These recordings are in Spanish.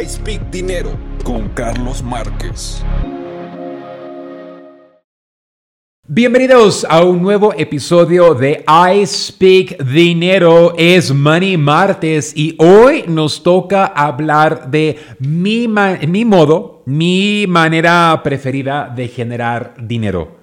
I Speak Dinero con Carlos Márquez. Bienvenidos a un nuevo episodio de I Speak Dinero. Es Money Martes y hoy nos toca hablar de mi, mi modo, mi manera preferida de generar dinero.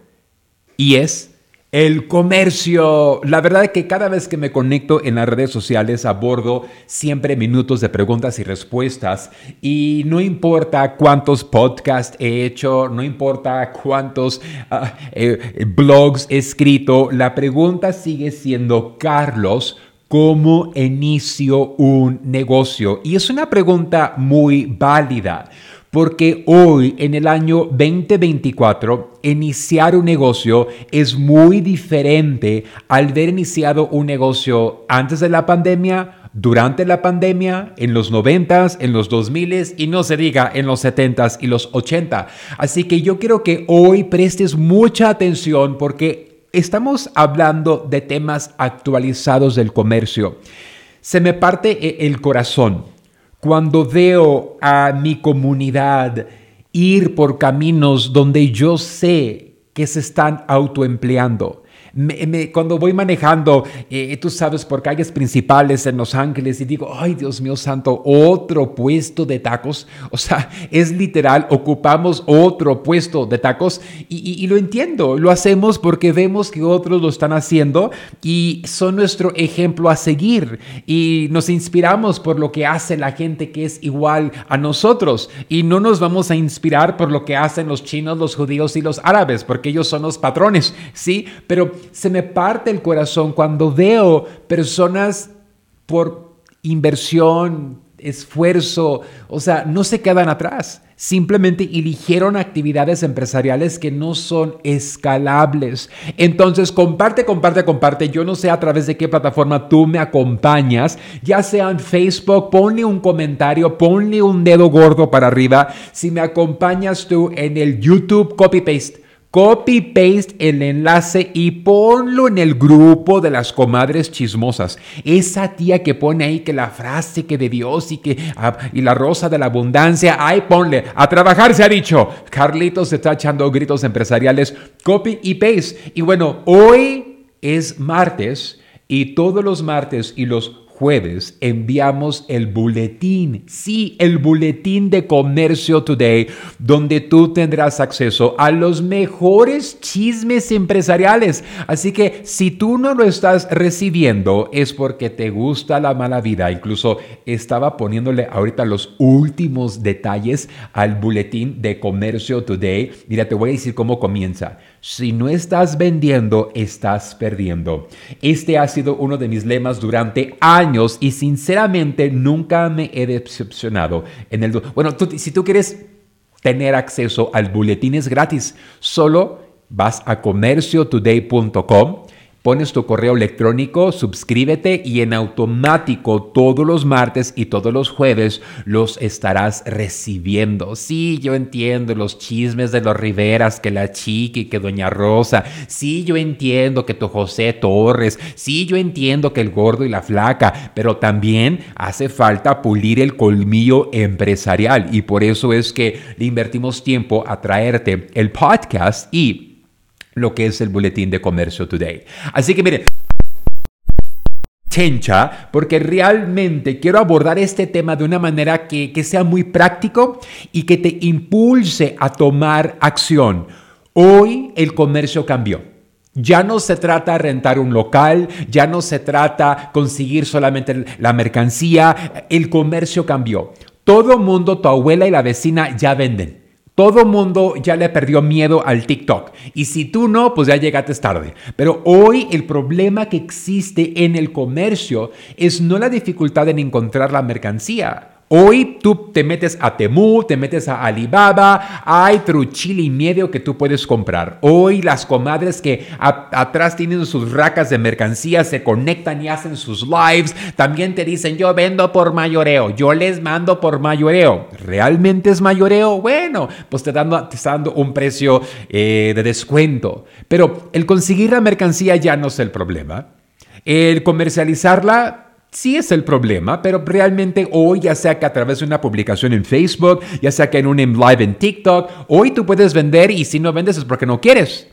Y es el comercio. La verdad es que cada vez que me conecto en las redes sociales abordo siempre minutos de preguntas y respuestas. Y no importa cuántos podcasts he hecho, no importa cuántos ah, eh, blogs he escrito, la pregunta sigue siendo, Carlos, ¿cómo inicio un negocio? Y es una pregunta muy válida. Porque hoy, en el año 2024, iniciar un negocio es muy diferente al haber iniciado un negocio antes de la pandemia, durante la pandemia, en los 90 en los 2000 y no se diga en los 70 y los 80. Así que yo quiero que hoy prestes mucha atención porque estamos hablando de temas actualizados del comercio. Se me parte e-, el corazón cuando veo a mi comunidad ir por caminos donde yo sé que se están autoempleando, cuando voy manejando, eh, tú sabes, por calles principales en Los Ángeles y digo, ay Dios mío santo, otro puesto de tacos. O sea, es literal, ocupamos otro puesto de tacos y, y lo entiendo, lo hacemos porque vemos que otros lo están haciendo y son nuestro ejemplo a seguir y nos inspiramos por lo que hace la gente que es igual a nosotros y no nos vamos a inspirar por lo que hacen los chinos, los judíos y los árabes, porque ellos son los patrones, ¿sí? Pero se me parte el corazón cuando veo personas por inversión, esfuerzo, o sea, no se quedan atrás. Simplemente eligieron actividades empresariales que no son escalables. Entonces, comparte, comparte, comparte. Yo no sé a través de qué plataforma tú me acompañas, ya sea en Facebook, ponle un comentario, ponle un dedo gordo para arriba. Si me acompañas tú en el YouTube, copy paste Copy paste el enlace y ponlo en el grupo de las comadres chismosas. Esa tía que pone ahí que la frase que de Dios y que ah, y la rosa de la abundancia, ahí ponle, a trabajar se ha dicho. Carlitos está echando gritos empresariales, copy y paste. Y bueno, hoy es martes y todos los martes y los jueves enviamos el boletín, sí, el boletín de Comercio Today, donde tú tendrás acceso a los mejores chismes empresariales. Así que si tú no lo estás recibiendo es porque te gusta la mala vida. Incluso estaba poniéndole ahorita los últimos detalles al boletín de Comercio Today. Mira, te voy a decir cómo comienza. Si no estás vendiendo, estás perdiendo. Este ha sido uno de mis lemas durante años y sinceramente nunca me he decepcionado. En el, bueno, si tú quieres tener acceso al boletín es gratis. Solo vas a comerciotoday.com pones tu correo electrónico, suscríbete y en automático todos los martes y todos los jueves los estarás recibiendo. Sí, yo entiendo los chismes de los Riveras, que la chiqui, que Doña Rosa. Sí, yo entiendo que tu José Torres. Sí, yo entiendo que el gordo y la flaca. Pero también hace falta pulir el colmillo empresarial y por eso es que le invertimos tiempo a traerte el podcast y lo que es el Boletín de Comercio Today. Así que miren, chencha, porque realmente quiero abordar este tema de una manera que, que sea muy práctico y que te impulse a tomar acción. Hoy el comercio cambió. Ya no se trata de rentar un local, ya no se trata conseguir solamente la mercancía, el comercio cambió. Todo mundo, tu abuela y la vecina ya venden. Todo mundo ya le perdió miedo al TikTok. Y si tú no, pues ya llegaste tarde. Pero hoy el problema que existe en el comercio es no la dificultad en encontrar la mercancía Hoy tú te metes a Temu, te metes a Alibaba, hay truchili y medio que tú puedes comprar. Hoy las comadres que atrás tienen sus racas de mercancía se conectan y hacen sus lives. También te dicen, yo vendo por mayoreo, yo les mando por mayoreo. ¿Realmente es mayoreo? Bueno, pues te está dando un precio eh, de descuento. Pero el conseguir la mercancía ya no es el problema. El comercializarla sí es el problema, pero realmente hoy, ya sea que a través de una publicación en Facebook, ya sea que en un live en TikTok, hoy tú puedes vender y si no vendes es porque no quieres.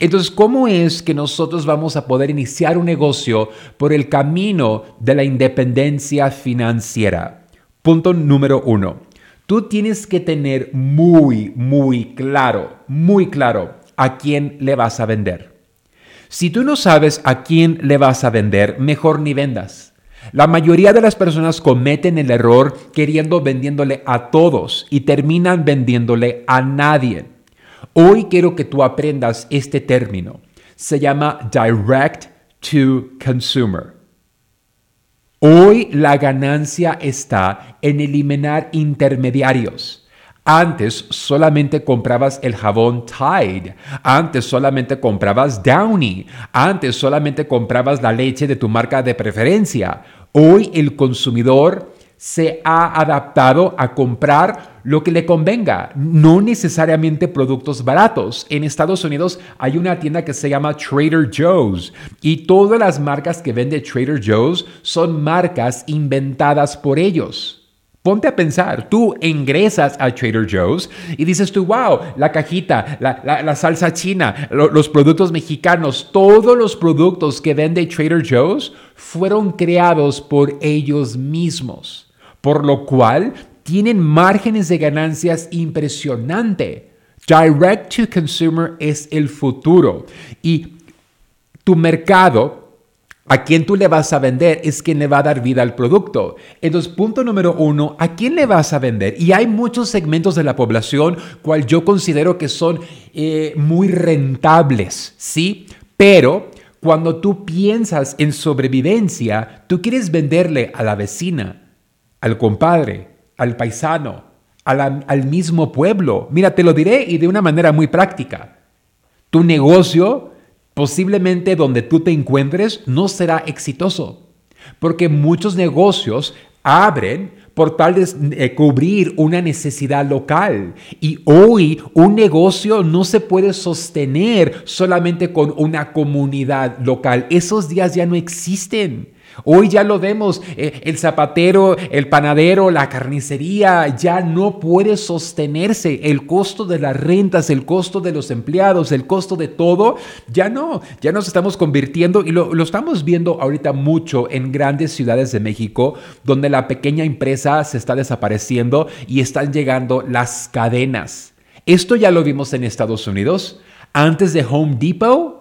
Entonces, ¿cómo es que nosotros vamos a poder iniciar un negocio por el camino de la independencia financiera? Punto número uno. Tú tienes que tener muy, muy claro, muy claro a quién le vas a vender. Si tú no sabes a quién le vas a vender, mejor ni vendas. La mayoría de las personas cometen el error queriendo vendiéndole a todos y terminan vendiéndole a nadie. Hoy quiero que tú aprendas este término. Se llama direct to consumer. Hoy la ganancia está en eliminar intermediarios. Antes solamente comprabas el jabón Tide. Antes solamente comprabas Downy. Antes solamente comprabas la leche de tu marca de preferencia. Hoy el consumidor se ha adaptado a comprar lo que le convenga, no necesariamente productos baratos. En Estados Unidos hay una tienda que se llama Trader Joe's y todas las marcas que vende Trader Joe's son marcas inventadas por ellos. Ponte a pensar, tú ingresas a Trader Joe's y dices tú, wow, la cajita, la, salsa china, los productos mexicanos, todos los productos que vende Trader Joe's fueron creados por ellos mismos, por lo cual tienen márgenes de ganancias impresionante. Direct to consumer es el futuro y tu mercado a quién tú le vas a vender es quien le va a dar vida al producto. Entonces, punto número uno, ¿a quién le vas a vender? Y hay muchos segmentos de la población cual yo considero que son eh, muy rentables, ¿sí? Pero cuando tú piensas en sobrevivencia, tú quieres venderle a la vecina, al compadre, al paisano, al mismo pueblo. Mira, te lo diré y de una manera muy práctica. Tu negocio posiblemente donde tú te encuentres no será exitoso, porque muchos negocios abren por tal de eh, cubrir una necesidad local. Y hoy un negocio no se puede sostener solamente con una comunidad local. Esos días ya no existen. Hoy ya lo vemos, eh, el zapatero, el panadero, la carnicería ya no puede sostenerse. El costo de las rentas, el costo de los empleados, el costo de todo, ya no, ya nos estamos convirtiendo y lo, lo estamos viendo ahorita mucho en grandes ciudades de México, donde la pequeña empresa se está desapareciendo y están llegando las cadenas. Esto ya lo vimos en Estados Unidos. Antes de Home Depot,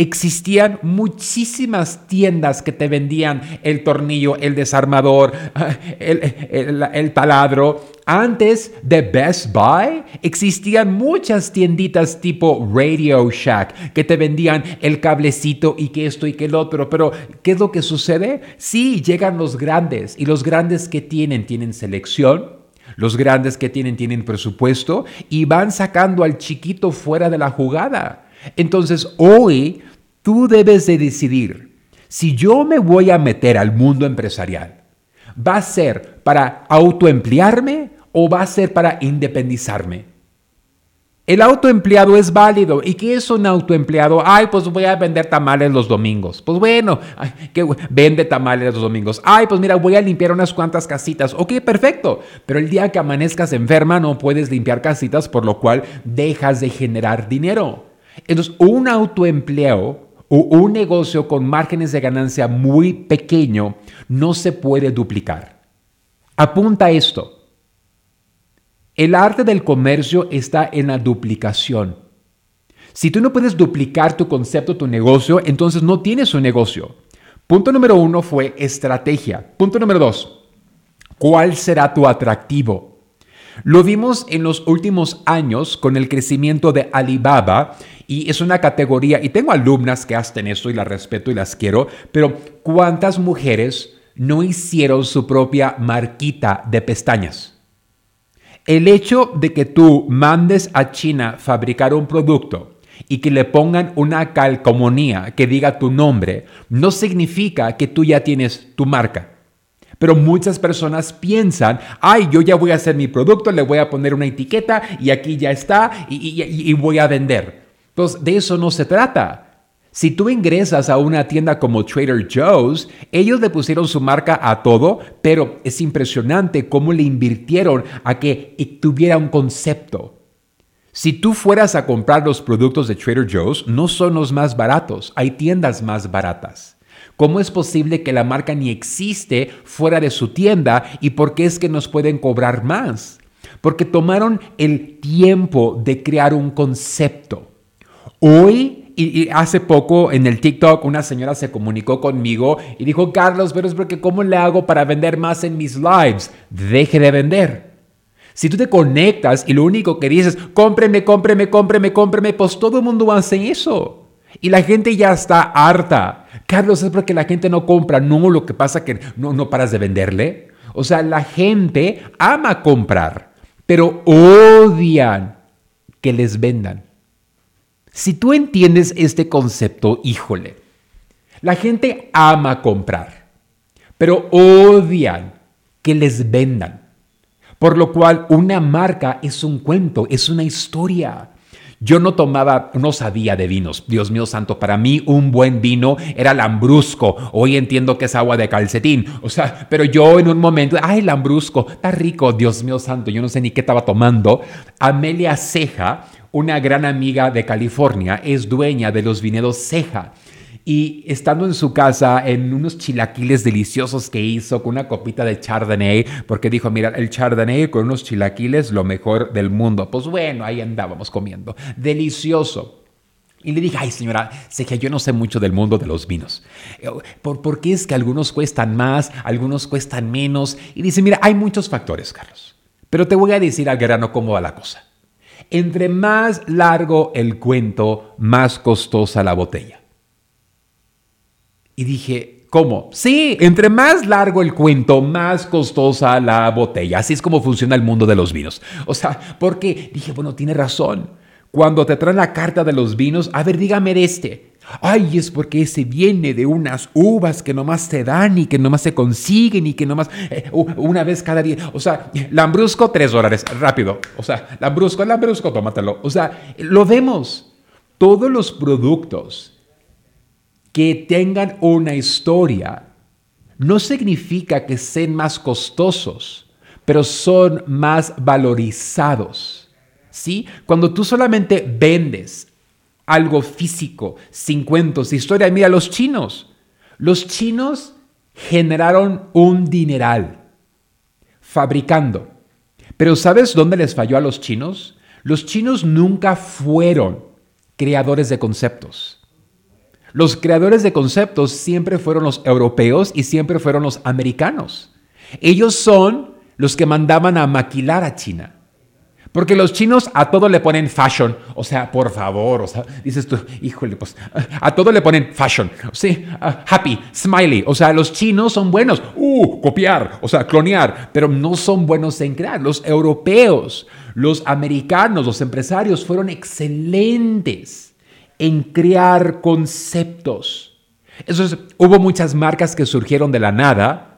Existían muchísimas tiendas que te vendían el tornillo, el desarmador, el, taladro. Antes de Best Buy existían muchas tienditas tipo Radio Shack que te vendían el cablecito y que esto y que el otro. Pero, ¿qué es lo que sucede? Sí, llegan los grandes y los grandes que tienen, tienen selección. Los grandes que tienen, tienen presupuesto y van sacando al chiquito fuera de la jugada. Entonces, hoy Tú debes de decidir si yo me voy a meter al mundo empresarial. ¿Va a ser para autoemplearme o va a ser para independizarme? El autoempleado es válido. ¿Y qué es un autoempleado? Ay, pues voy a vender tamales los domingos. Pues bueno, que vende tamales los domingos. Ay, pues mira, voy a limpiar unas cuantas casitas. Ok, perfecto. Pero el día que amanezcas enferma no puedes limpiar casitas, por lo cual dejas de generar dinero. Entonces, un autoempleo un negocio con márgenes de ganancia muy pequeño no se puede duplicar. Apunta esto. El arte del comercio está en la duplicación. Si tú no puedes duplicar tu concepto, tu negocio, entonces no tienes un negocio. Punto número uno fue estrategia. Punto número dos, ¿cuál será tu atractivo? Lo vimos en los últimos años con el crecimiento de Alibaba y es una categoría, y tengo alumnas que hacen esto y las respeto y las quiero, pero ¿cuántas mujeres no hicieron su propia marquita de pestañas? El hecho de que tú mandes a China fabricar un producto y que le pongan una calcomanía que diga tu nombre, no significa que tú ya tienes tu marca. Pero muchas personas piensan, ay, yo ya voy a hacer mi producto, le voy a poner una etiqueta y aquí ya está y, voy a vender. De eso no se trata. Si tú ingresas a una tienda como Trader Joe's, ellos le pusieron su marca a todo, pero es impresionante cómo le invirtieron a que tuviera un concepto. Si tú fueras a comprar los productos de Trader Joe's, no son los más baratos, hay tiendas más baratas. ¿Cómo es posible que la marca ni existe fuera de su tienda y por qué es que nos pueden cobrar más? Porque tomaron el tiempo de crear un concepto. Hoy y, hace poco en el TikTok una señora se comunicó conmigo y dijo, Carlos, pero es porque ¿cómo le hago para vender más en mis lives? Deje de vender. Si tú te conectas y lo único que dices, cómpreme, cómpreme, cómpreme, cómpreme, pues todo el mundo hace eso. Y la gente ya está harta. Carlos, es porque la gente no compra. No, lo que pasa que no, no paras de venderle. O sea, la gente ama comprar, pero odian que les vendan. Si tú entiendes este concepto, híjole, la gente ama comprar, pero odian que les vendan. Por lo cual una marca es un cuento, es una historia. Yo no tomaba, no sabía de vinos. Dios mío santo, para mí un buen vino era lambrusco. Hoy entiendo que es agua de calcetín. O sea, pero yo en un momento, ay, lambrusco, está rico, Dios mío santo, yo no sé ni qué estaba tomando. Amelia Ceja, una gran amiga de California, es dueña de los vinedos Ceja. Y estando en su casa, en unos chilaquiles deliciosos que hizo con una copita de Chardonnay, porque dijo, mira, el Chardonnay con unos chilaquiles, lo mejor del mundo. Pues bueno, ahí andábamos comiendo. Delicioso. Y le dije, ay señora, sé que yo no sé mucho del mundo de los vinos. ¿Por, ¿Por qué es que algunos cuestan más, algunos cuestan menos? Y dice, mira, hay muchos factores, Carlos. Pero te voy a decir al grano cómo va la cosa. Entre más largo el cuento, más costosa la botella. Y dije, ¿cómo? Sí, entre más largo el cuento, más costosa la botella. Así es como funciona el mundo de los vinos. O sea, porque dije, bueno, tiene razón. Cuando te traen la carta de los vinos, a ver, dígame de este. Ay, es porque ese viene de unas uvas que nomás te dan y que nomás se consiguen y que nomás eh, una vez cada día. O sea, lambrusco, tres dólares, rápido. O sea, lambrusco, lambrusco, tómatelo. O sea, lo vemos. Todos los productos que tengan una historia no significa que sean más costosos, pero son más valorizados. ¿Sí? Cuando tú solamente vendes algo físico, sin cuentos, historia, mira, los chinos, los chinos generaron un dineral fabricando. Pero ¿sabes dónde les falló a los chinos? Los chinos nunca fueron creadores de conceptos. Los creadores de conceptos siempre fueron los europeos y siempre fueron los americanos. Ellos son los que mandaban a maquilar a China. Porque los chinos a todo le ponen fashion. O sea, por favor, o sea, dices tú, híjole, pues a todo le ponen fashion. Sí, happy, smiley. O sea, los chinos son buenos. Uh, copiar, o sea, clonear, pero no son buenos en crear. Los europeos, los americanos, los empresarios fueron excelentes en crear conceptos. Eso hubo muchas marcas que surgieron de la nada,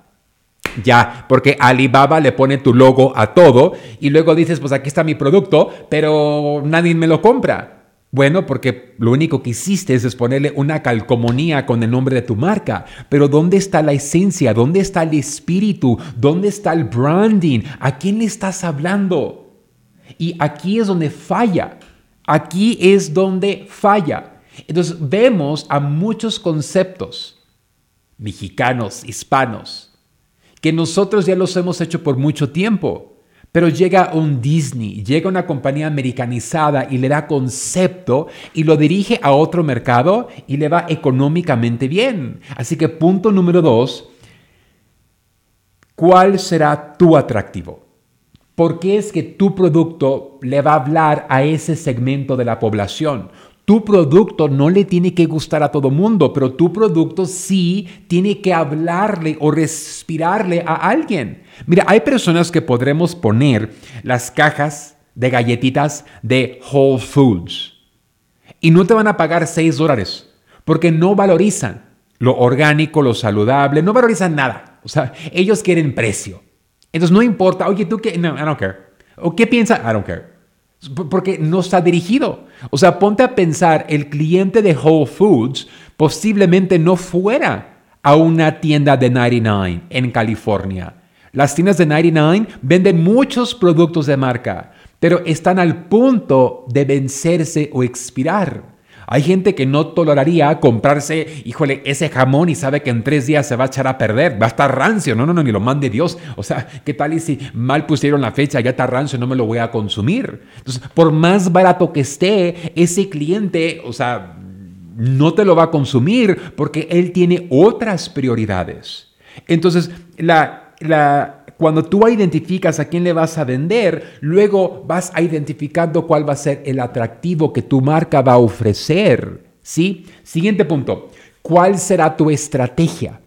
ya, porque Alibaba le pone tu logo a todo y luego dices, pues aquí está mi producto, pero nadie me lo compra. Bueno, porque lo único que hiciste es ponerle una calcomanía con el nombre de tu marca. Pero ¿dónde está la esencia? ¿Dónde está el espíritu? ¿Dónde está el branding? ¿A quién le estás hablando? Y aquí es donde falla. Aquí es donde falla. Entonces vemos a muchos conceptos mexicanos, hispanos, que nosotros ya los hemos hecho por mucho tiempo, pero llega un Disney, llega una compañía americanizada y le da concepto y lo dirige a otro mercado y le va económicamente bien. Así que punto número dos, ¿cuál será tu atractivo? ¿Por qué es que tu producto le va a hablar a ese segmento de la población? Tu producto no le tiene que gustar a todo mundo, pero tu producto sí tiene que hablarle o respirarle a alguien. Mira, hay personas que podremos poner las cajas de galletitas de Whole Foods y no te van a pagar 6 dólares porque no valorizan lo orgánico, lo saludable, no valorizan nada. O sea, ellos quieren precio. Entonces no importa, oye, tú qué, no, I don't care. ¿O qué piensas? I don't care. Porque no está dirigido. O sea, ponte a pensar, el cliente de Whole Foods posiblemente no fuera a una tienda de 99 en California. Las tiendas de 99 venden muchos productos de marca, pero están al punto de vencerse o expirar. Hay gente que no toleraría comprarse, híjole, ese jamón y sabe que en tres días se va a echar a perder, va a estar rancio. No, no, no, ni lo mande Dios. O sea, ¿qué tal y si mal pusieron la fecha, ya está rancio, no me lo voy a consumir? Entonces, por más barato que esté, ese cliente, o sea, no te lo va a consumir porque él tiene otras prioridades. Entonces, la, la cuando tú identificas a quién le vas a vender, luego vas a identificando cuál va a ser el atractivo que tu marca va a ofrecer. ¿Sí? Siguiente punto. ¿Cuál será tu estrategia?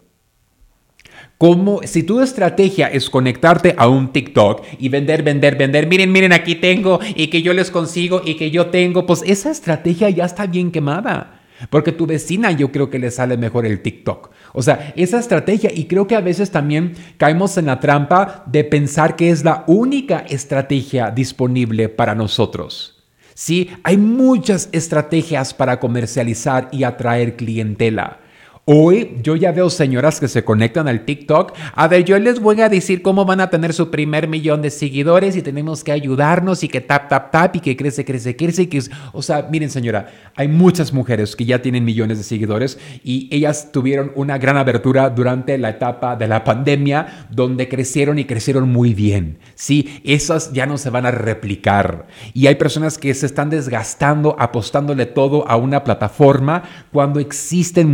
Como si tu estrategia es conectarte a un TikTok y vender, vender, vender, miren, miren, aquí tengo y que yo les consigo y que yo tengo, pues esa estrategia ya está bien quemada. Porque tu vecina yo creo que le sale mejor el TikTok. O sea, esa estrategia y creo que a veces también caemos en la trampa de pensar que es la única estrategia disponible para nosotros. Sí, hay muchas estrategias para comercializar y atraer clientela. Hoy yo ya veo señoras que se conectan al TikTok. A ver, yo les voy a decir cómo van a tener su primer millón de seguidores y tenemos que ayudarnos y que tap, tap, tap y que crece, crece, crece. Y que, o sea, miren señora, hay muchas mujeres que ya tienen millones de seguidores y ellas tuvieron una gran abertura durante la etapa de la pandemia donde crecieron y crecieron muy bien. Sí, esas ya no se van a replicar. Y hay personas que se están desgastando apostándole todo a una plataforma cuando existen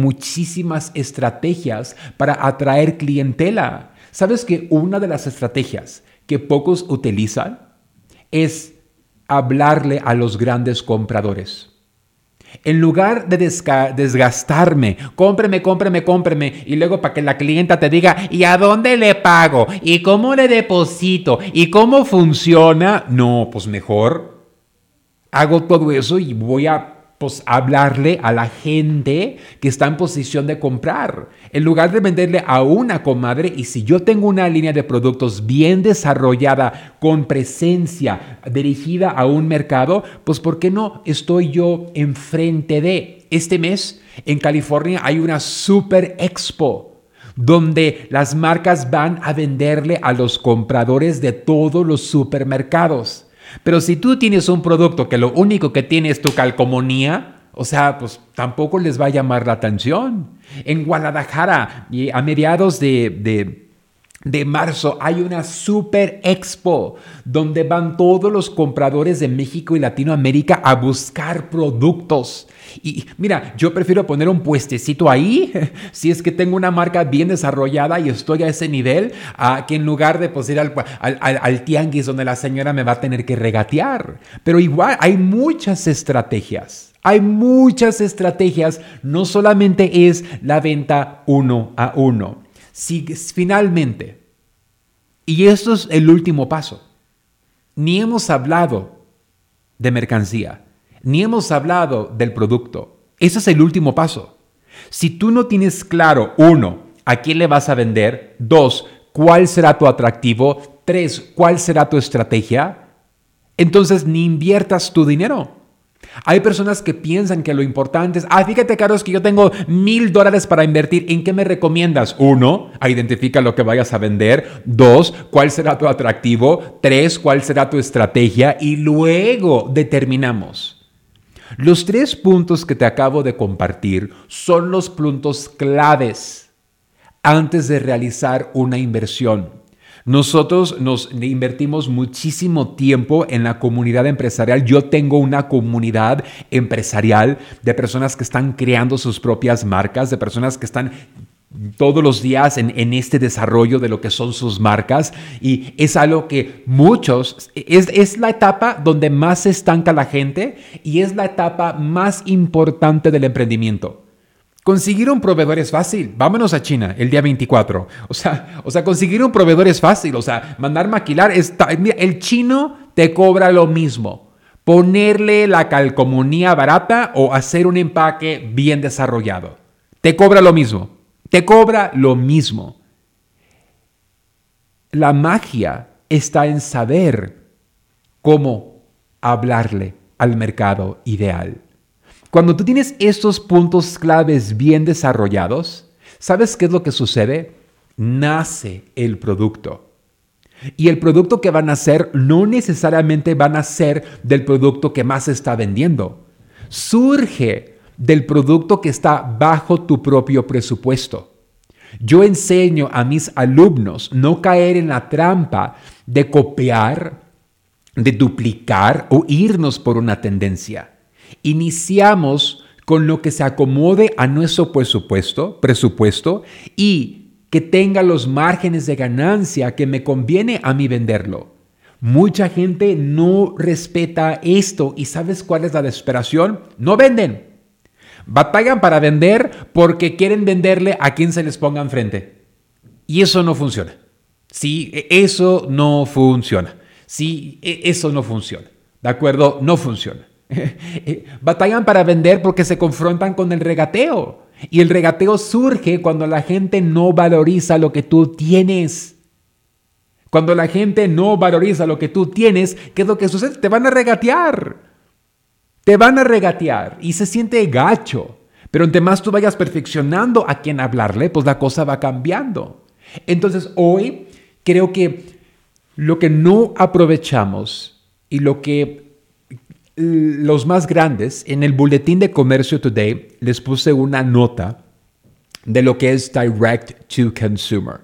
estrategias para atraer clientela. ¿Sabes que una de las estrategias que pocos utilizan es hablarle a los grandes compradores? En lugar de desgastarme, cómpreme, cómpreme, cómpreme, y luego para que la clienta te diga, ¿y a dónde le pago? ¿Y cómo le deposito? ¿Y cómo funciona? No, pues mejor hago todo eso y voy a pues hablarle a la gente que está en posición de comprar. En lugar de venderle a una comadre, y si yo tengo una línea de productos bien desarrollada, con presencia dirigida a un mercado, pues ¿por qué no estoy yo enfrente de? Este mes en California hay una super expo donde las marcas van a venderle a los compradores de todos los supermercados. Pero si tú tienes un producto que lo único que tiene es tu calcomanía, o sea, pues tampoco les va a llamar la atención. En Guadalajara, a mediados de, de, marzo, hay una super expo donde van todos los compradores de México y Latinoamérica a buscar productos. Y mira, yo prefiero poner un puestecito ahí, si es que tengo una marca bien desarrollada y estoy a ese nivel, a que en lugar de pues, ir al, al, tianguis donde la señora me va a tener que regatear. Pero igual hay muchas estrategias. Hay muchas estrategias, no solamente es la venta uno a uno. Si finalmente, y esto es el último paso, ni hemos hablado de mercancía ni hemos hablado del producto. Ese es el último paso. Si tú no tienes claro, uno, a quién le vas a vender, dos, cuál será tu atractivo, tres, cuál será tu estrategia, entonces ni inviertas tu dinero. Hay personas que piensan que lo importante es, ah, fíjate, Carlos, que yo tengo mil dólares para invertir. ¿En qué me recomiendas? Uno, identifica lo que vayas a vender. Dos, cuál será tu atractivo. Tres, cuál será tu estrategia. Y luego determinamos. Los tres puntos que te acabo de compartir son los puntos claves antes de realizar una inversión. Nosotros nos invertimos muchísimo tiempo en la comunidad empresarial. Yo tengo una comunidad empresarial de personas que están creando sus propias marcas, de personas que están todos los días en, este desarrollo de lo que son sus marcas y es algo que muchos, es, es la etapa donde más se estanca la gente y es la etapa más importante del emprendimiento. Conseguir un proveedor es fácil. Vámonos a China el día 24. O sea, o sea conseguir un proveedor es fácil. O sea, mandar maquilar. Está, el chino te cobra lo mismo. Ponerle la calcomunía barata o hacer un empaque bien desarrollado. Te cobra lo mismo. Te cobra lo mismo. La magia está en saber cómo hablarle al mercado ideal. Cuando tú tienes estos puntos claves bien desarrollados, ¿sabes qué es lo que sucede? Nace el producto. Y el producto que van a hacer no necesariamente van a ser del producto que más está vendiendo. Surge del producto que está bajo tu propio presupuesto. Yo enseño a mis alumnos no caer en la trampa de copiar, de duplicar o irnos por una tendencia. Iniciamos con lo que se acomode a nuestro presupuesto, presupuesto y que tenga los márgenes de ganancia que me conviene a mí venderlo. Mucha gente no respeta esto y ¿sabes cuál es la desesperación? No venden. Batallan para vender porque quieren venderle a quien se les ponga enfrente. Y eso no funciona. Sí, e, eso no funciona. Sí, e, eso no funciona. ¿De acuerdo? No funciona. Batallan para vender porque se confrontan con el regateo. Y el regateo surge cuando la gente no valoriza lo que tú tienes. Cuando la gente no valoriza lo que tú tienes, ¿qué es lo que sucede? Te van a regatear. Te van a regatear y se siente gacho. Pero entre más tú vayas perfeccionando a quien hablarle, pues la cosa va cambiando. Entonces hoy creo que lo que no aprovechamos y lo que los más grandes, en el Boletín de Comercio Today les puse una nota de lo que es Direct to Consumer.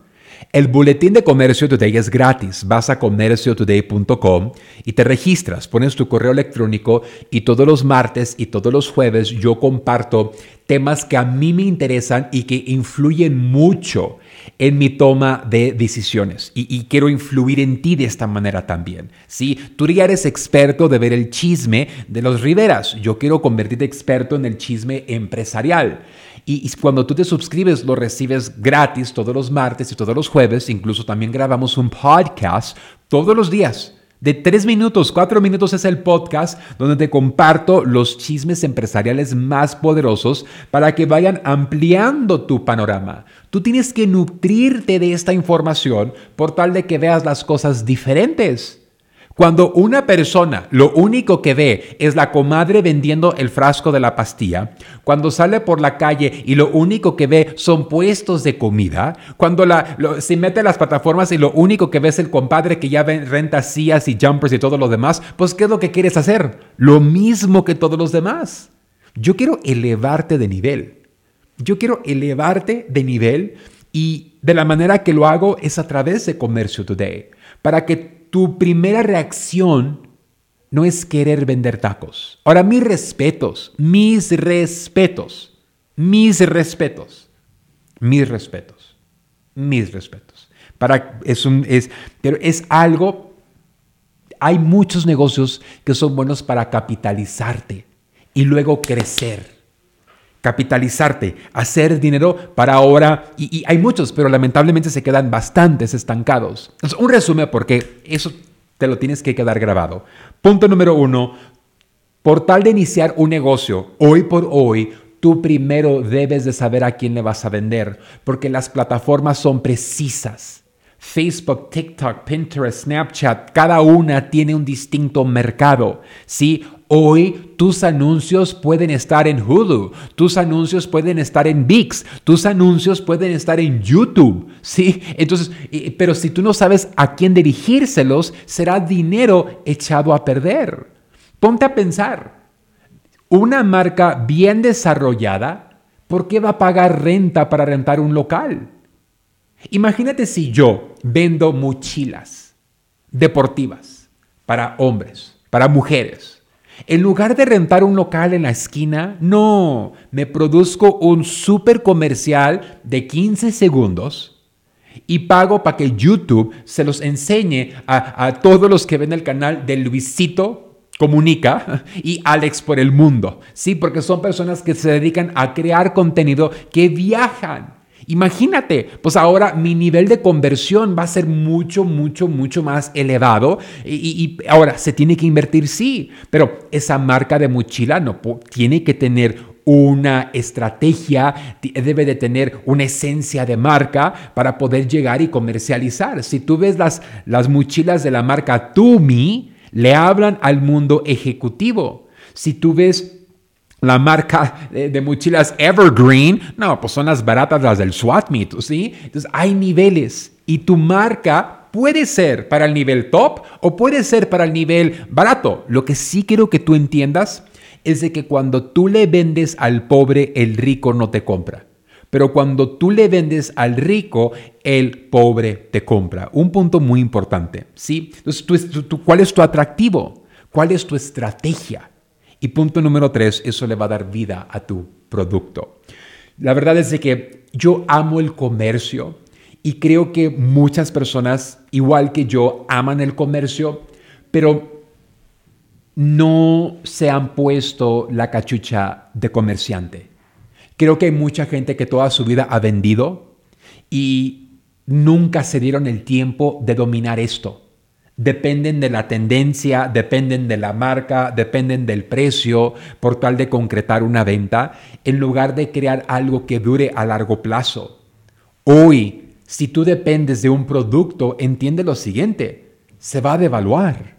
El boletín de Comercio Today es gratis. Vas a comerciotoday.com y te registras, pones tu correo electrónico y todos los martes y todos los jueves yo comparto temas que a mí me interesan y que influyen mucho en mi toma de decisiones y, quiero influir en ti de esta manera también. ¿sí? Tú ya eres experto de ver el chisme de los Riveras. Yo quiero convertirte experto en el chisme empresarial. Y, y cuando tú te suscribes, lo recibes gratis todos los martes y todos los jueves. Incluso también grabamos un podcast todos los días de tres minutos, cuatro minutos es el podcast donde te comparto los chismes empresariales más poderosos para que vayan ampliando tu panorama. Tú tienes que nutrirte de esta información por tal de que veas las cosas diferentes. Cuando una persona lo único que ve es la comadre vendiendo el frasco de la pastilla, cuando sale por la calle y lo único que ve son puestos de comida, cuando la, se mete a las plataformas y lo único que ve es el compadre que ya renta sillas y jumpers y todo lo demás, pues ¿qué es lo que quieres hacer? Lo mismo que todos los demás. Yo quiero elevarte de nivel. Yo quiero elevarte de nivel y de la manera que lo hago es a través de Comercio Today, para que tu primera reacción no es querer vender tacos. Ahora, mis respetos, mis respetos, mis respetos, mis respetos, mis respetos. Para, es un, es, pero es algo, hay muchos negocios que son buenos para capitalizarte y luego crecer capitalizarte, hacer dinero para ahora, y, hay muchos, pero lamentablemente se quedan bastantes estancados. un resumen porque eso te lo tienes que quedar grabado. Punto número uno, por tal de iniciar un negocio, hoy por hoy, tú primero debes de saber a quién le vas a vender, porque las plataformas son precisas. Facebook, TikTok, Pinterest, Snapchat, cada una tiene un distinto mercado. ¿sí? Hoy tus anuncios pueden estar en Hulu, tus anuncios pueden estar en VIX, tus anuncios pueden estar en YouTube, ¿sí? Entonces, pero si tú no sabes a quién dirigírselos, será dinero echado a perder. Ponte a pensar, una marca bien desarrollada, ¿por qué va a pagar renta para rentar un local? Imagínate si yo vendo mochilas deportivas para hombres, para mujeres en lugar de rentar un local en la esquina, no, me produzco un super comercial de 15 segundos y pago para que YouTube se los enseñe a, todos los que ven el canal de Luisito Comunica y Alex por el mundo. Sí, porque son personas que se dedican a crear contenido que viajan Imagínate, pues ahora mi nivel de conversión va a ser mucho, mucho, mucho más elevado y, ahora se tiene que invertir, sí, pero esa marca de mochila no tiene que tener una estrategia, debe de tener una esencia de marca para poder llegar y comercializar. Si tú ves las, las mochilas de la marca Tumi, le hablan al mundo ejecutivo. Si tú ves la marca de, mochilas Evergreen, no, pues son las baratas, las del SWAT Meet, ¿sí? Entonces hay niveles y tu marca puede ser para el nivel top o puede ser para el nivel barato. Lo que sí quiero que tú entiendas es de que cuando tú le vendes al pobre, el rico no te compra. Pero cuando tú le vendes al rico, el pobre te compra. Un punto muy importante, ¿sí? Entonces, ¿cuál es tu atractivo? ¿Cuál es tu estrategia? Y punto número tres, eso le va a dar vida a tu producto. La verdad es de que yo amo el comercio y creo que muchas personas, igual que yo, aman el comercio, pero no se han puesto la cachucha de comerciante. Creo que hay mucha gente que toda su vida ha vendido y nunca se dieron el tiempo de dominar esto. Dependen de la tendencia, dependen de la marca, dependen del precio por tal de concretar una venta, en lugar de crear algo que dure a largo plazo. Hoy, si tú dependes de un producto, entiende lo siguiente, se va a devaluar.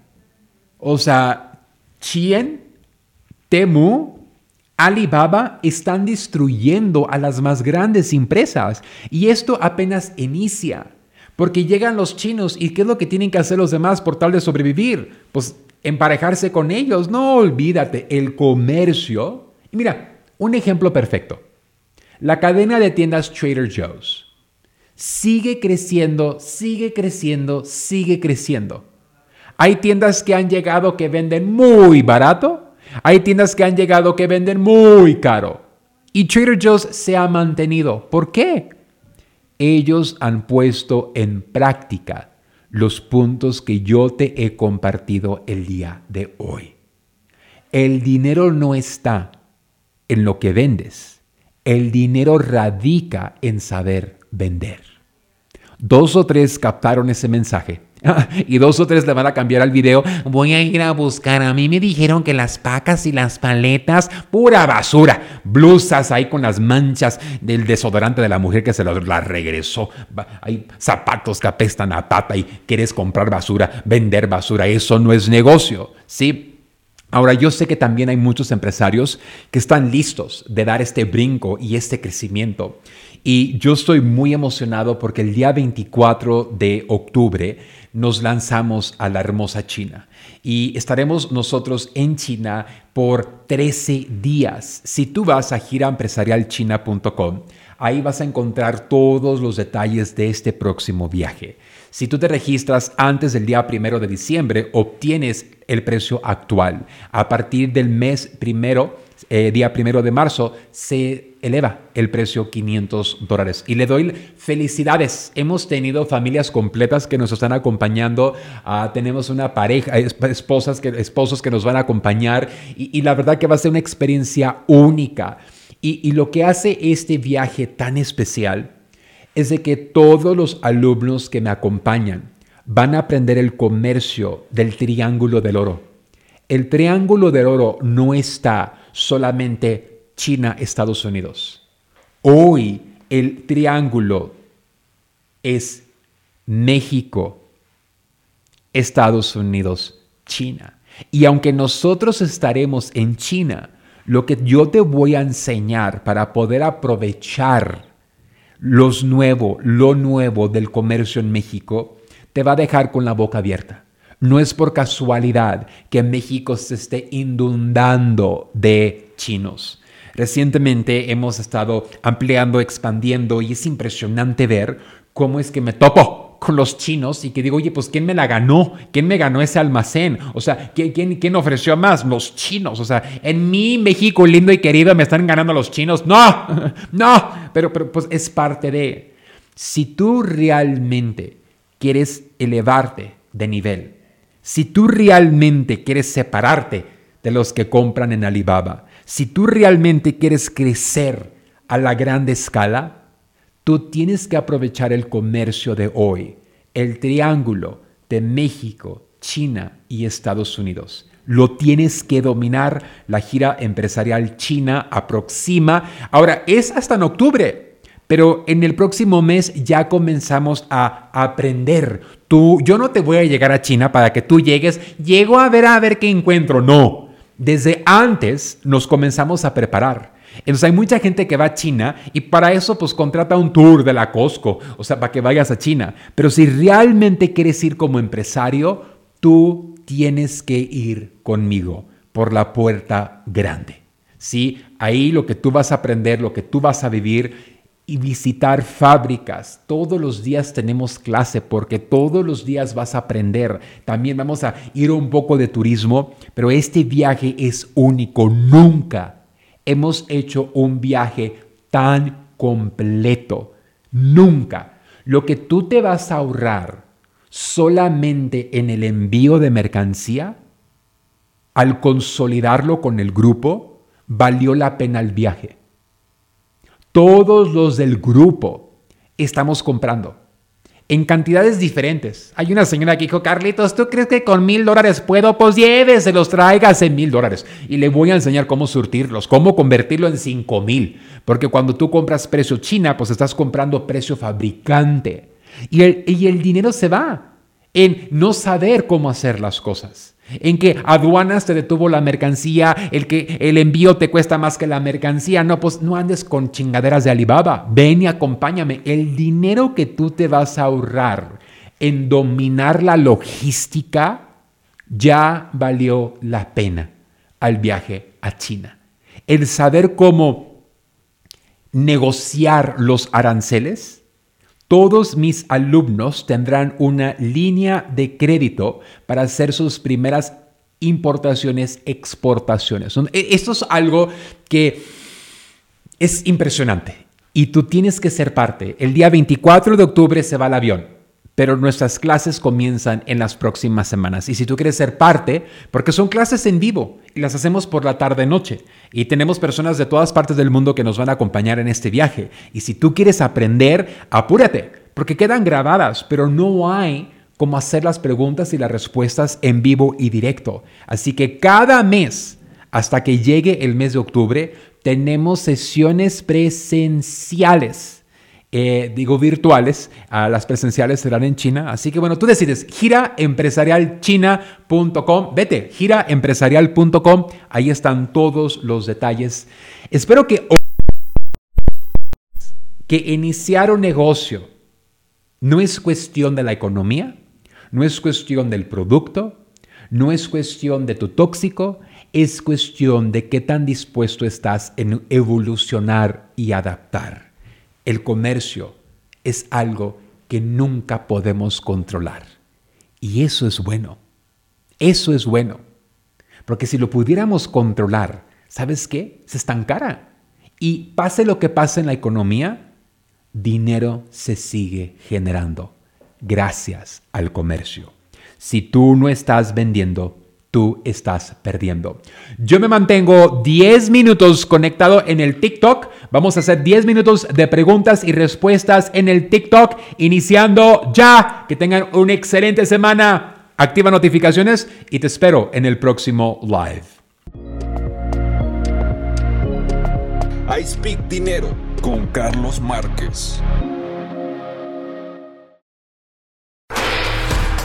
O sea, Chien, Temu, Alibaba están destruyendo a las más grandes empresas y esto apenas inicia, porque llegan los chinos y ¿qué es lo que tienen que hacer los demás por tal de sobrevivir? Pues emparejarse con ellos, no olvídate, el comercio. Y mira, un ejemplo perfecto. La cadena de tiendas Trader Joe's sigue creciendo, sigue creciendo, sigue creciendo. Hay tiendas que han llegado que venden muy barato hay tiendas que han llegado que venden muy caro. Y Trader Joe's se ha mantenido. ¿Por qué? Ellos han puesto en práctica los puntos que yo te he compartido el día de hoy. El dinero no está en lo que vendes. El dinero radica en saber vender. Dos o tres captaron ese mensaje y dos o tres le van a cambiar al video. Voy a ir a buscar. A mí me dijeron que las pacas y las paletas, pura basura. Blusas ahí con las manchas del desodorante de la mujer que se la regresó. Hay zapatos que apestan a pata y quieres comprar basura, vender basura. Eso no es negocio. Sí, Ahora, yo sé que también hay muchos empresarios que están listos de dar este brinco y este crecimiento. Y yo estoy muy emocionado porque el día 24 de octubre nos lanzamos a la hermosa China y estaremos nosotros en China por 13 días. Si tú vas a giraempresarialchina.com, ahí vas a encontrar todos los detalles de este próximo viaje. Si tú te registras antes del día primero de diciembre, obtienes el precio actual. A partir del mes primero, eh, día primero de marzo, se eleva el precio 500 dólares. Y le doy felicidades. Hemos tenido familias completas que nos están acompañando. Ah, tenemos una pareja, esposas que, esposos que nos van a acompañar. Y, la verdad que va a ser una experiencia única. Y, y lo que hace este viaje tan especial es de que todos los alumnos que me acompañan van a aprender el comercio del triángulo del oro. El triángulo del oro no está solamente China, Estados Unidos. Hoy el triángulo es México, Estados Unidos, China. Y aunque nosotros estaremos en China, lo que yo te voy a enseñar para poder aprovechar los nuevo, lo nuevo del comercio en México, te va a dejar con la boca abierta. No es por casualidad que México se esté inundando de chinos. Recientemente hemos estado ampliando, expandiendo y es impresionante ver cómo es que me topo con los chinos y que digo, oye, pues ¿quién me la ganó? ¿Quién me ganó ese almacén? O sea, ¿quién, quién, ofreció más? Los chinos. O sea, en mi México lindo y querido me están ganando los chinos. No, no, pero, pero pues es parte de... Si tú realmente quieres elevarte de nivel, si tú realmente quieres separarte de los que compran en Alibaba, si tú realmente quieres crecer a la grande escala, tú tienes que aprovechar el comercio de hoy, el triángulo de México, China y Estados Unidos. Lo tienes que dominar. La gira empresarial china aproxima. Ahora, es hasta en octubre. Pero en el próximo mes ya comenzamos a aprender. Tú, yo no te voy a llegar a China para que tú llegues, llego a ver a ver qué encuentro. No, desde antes nos comenzamos a preparar. Entonces hay mucha gente que va a China y para eso pues contrata un tour de la Costco, o sea, para que vayas a China. Pero si realmente quieres ir como empresario, tú tienes que ir conmigo por la puerta grande. ¿Sí? Ahí lo que tú vas a aprender, lo que tú vas a vivir y visitar fábricas. Todos los días tenemos clase porque todos los días vas a aprender. También vamos a ir un poco de turismo, pero este viaje es único. Nunca hemos hecho un viaje tan completo. Nunca. Lo que tú te vas a ahorrar solamente en el envío de mercancía, al consolidarlo con el grupo, valió la pena el viaje. Todos los del grupo estamos comprando en cantidades diferentes. Hay una señora que dijo, Carlitos, ¿tú crees que con mil dólares puedo? Pues lléveselos, traigas en mil dólares. Y le voy a enseñar cómo surtirlos, cómo convertirlo en cinco mil. Porque cuando tú compras precio China, pues estás comprando precio fabricante. Y el, y el dinero se va en no saber cómo hacer las cosas en que aduanas te detuvo la mercancía, el que el envío te cuesta más que la mercancía. No, pues no andes con chingaderas de Alibaba. Ven y acompáñame. El dinero que tú te vas a ahorrar en dominar la logística ya valió la pena al viaje a China. El saber cómo negociar los aranceles, todos mis alumnos tendrán una línea de crédito para hacer sus primeras importaciones, exportaciones. E, esto es algo que es impresionante y tú tienes que ser parte. El día 24 de octubre se va el avión pero nuestras clases comienzan en las próximas semanas. Y si tú quieres ser parte, porque son clases en vivo y las hacemos por la tarde-noche, y tenemos personas de todas partes del mundo que nos van a acompañar en este viaje. Y si tú quieres aprender, apúrate, porque quedan grabadas, pero no hay como hacer las preguntas y las respuestas en vivo y directo. Así que cada mes, hasta que llegue el mes de octubre, tenemos sesiones presenciales eh, digo virtuales, las presenciales serán en China. Así que bueno, tú decides, giraempresarialchina.com, vete, giraempresarial.com, ahí están todos los detalles. Espero que que iniciar un negocio no es cuestión de la economía, no es cuestión del producto, no es cuestión de tu tóxico, es cuestión de qué tan dispuesto estás en evolucionar y adaptar el comercio es algo que nunca podemos controlar. Y eso es bueno. Eso es bueno. Porque si lo pudiéramos controlar, ¿sabes qué? Se estancara. Y pase lo que pase en la economía, dinero se sigue generando gracias al comercio. Si tú no estás vendiendo, tú estás perdiendo. Yo me mantengo 10 minutos conectado en el TikTok. Vamos a hacer 10 minutos de preguntas y respuestas en el TikTok, iniciando ya. Que tengan una excelente semana. Activa notificaciones y te espero en el próximo live. I Speak Dinero con Carlos Márquez.